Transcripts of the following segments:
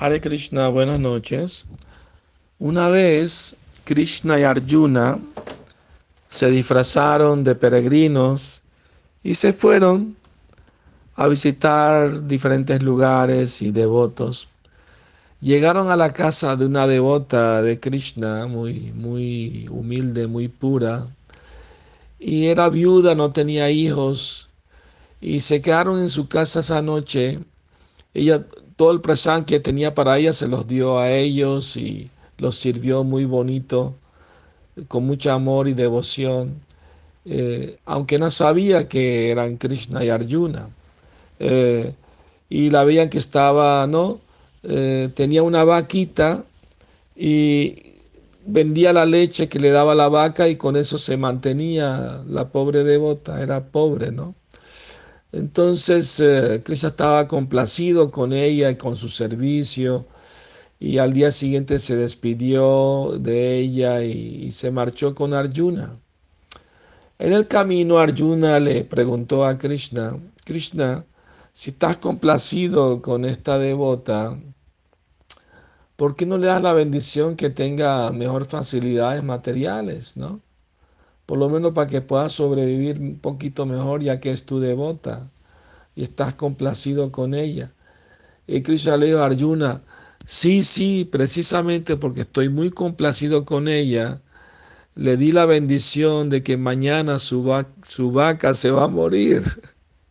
Hare Krishna, buenas noches. Una vez Krishna y Arjuna se disfrazaron de peregrinos y se fueron a visitar diferentes lugares y devotos. Llegaron a la casa de una devota de Krishna, muy, muy humilde, muy pura, y era viuda, no tenía hijos, y se quedaron en su casa esa noche. Ella todo el presán que tenía para ella se los dio a ellos y los sirvió muy bonito, con mucho amor y devoción, eh, aunque no sabía que eran Krishna y Arjuna. Eh, y la veían que estaba, ¿no? Eh, tenía una vaquita y vendía la leche que le daba la vaca y con eso se mantenía la pobre devota, era pobre, ¿no? Entonces eh, Krishna estaba complacido con ella y con su servicio y al día siguiente se despidió de ella y, se marchó con Arjuna. En el camino Arjuna le preguntó a Krishna, Krishna, si estás complacido con esta devota, ¿por qué no le das la bendición que tenga mejor facilidades materiales, no? Por lo menos para que puedas sobrevivir un poquito mejor ya que es tu devota y estás complacido con ella. Y Krishna le dijo a Arjuna, sí, sí, precisamente porque estoy muy complacido con ella, le di la bendición de que mañana su, vaca se va a morir.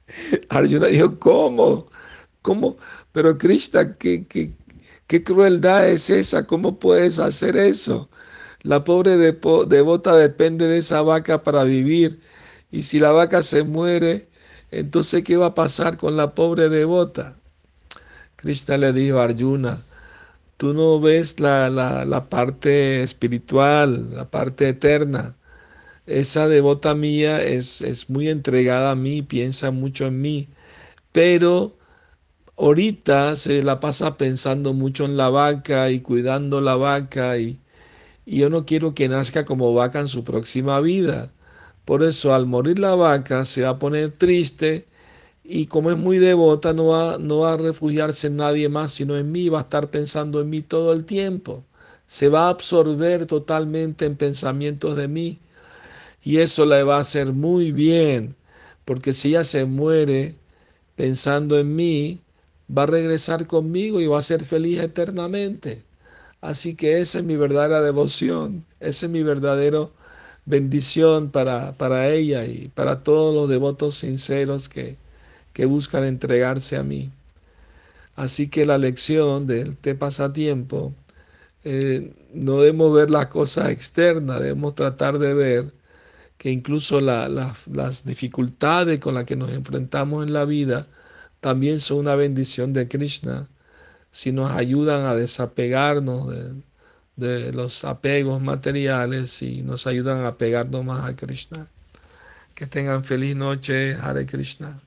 Arjuna dijo, ¿cómo? ¿Cómo? Pero Krishna, ¿qué, qué, qué crueldad es esa? ¿Cómo puedes hacer eso? La pobre devota depende de esa vaca para vivir. Y si la vaca se muere, entonces ¿qué va a pasar con la pobre devota? Krishna le dijo a Arjuna, tú no ves la, la, parte espiritual, la parte eterna. Esa devota mía es, es muy entregada a mí, piensa mucho en mí, pero ahorita se la pasa pensando mucho en la vaca y cuidando la vaca y, y yo no quiero que nazca como vaca en su próxima vida. Por eso al morir la vaca se va a poner triste y como es muy devota no va, no va a refugiarse en nadie más sino en mí, va a estar pensando en mí todo el tiempo. Se va a absorber totalmente en pensamientos de mí y eso le va a hacer muy bien porque si ella se muere pensando en mí, va a regresar conmigo y va a ser feliz eternamente. Así que esa es mi verdadera devoción, esa es mi verdadera bendición para, para ella y para todos los devotos sinceros que, que buscan entregarse a mí. Así que la lección de este pasatiempo, eh, no debemos ver las cosas externas, debemos tratar de ver que incluso las dificultades con las que nos enfrentamos en la vida también son una bendición de Krishna si nos ayudan a desapegarnos de, los apegos materiales y nos ayudan a pegarnos más a Krishna. Que tengan feliz noche, Hare Krishna.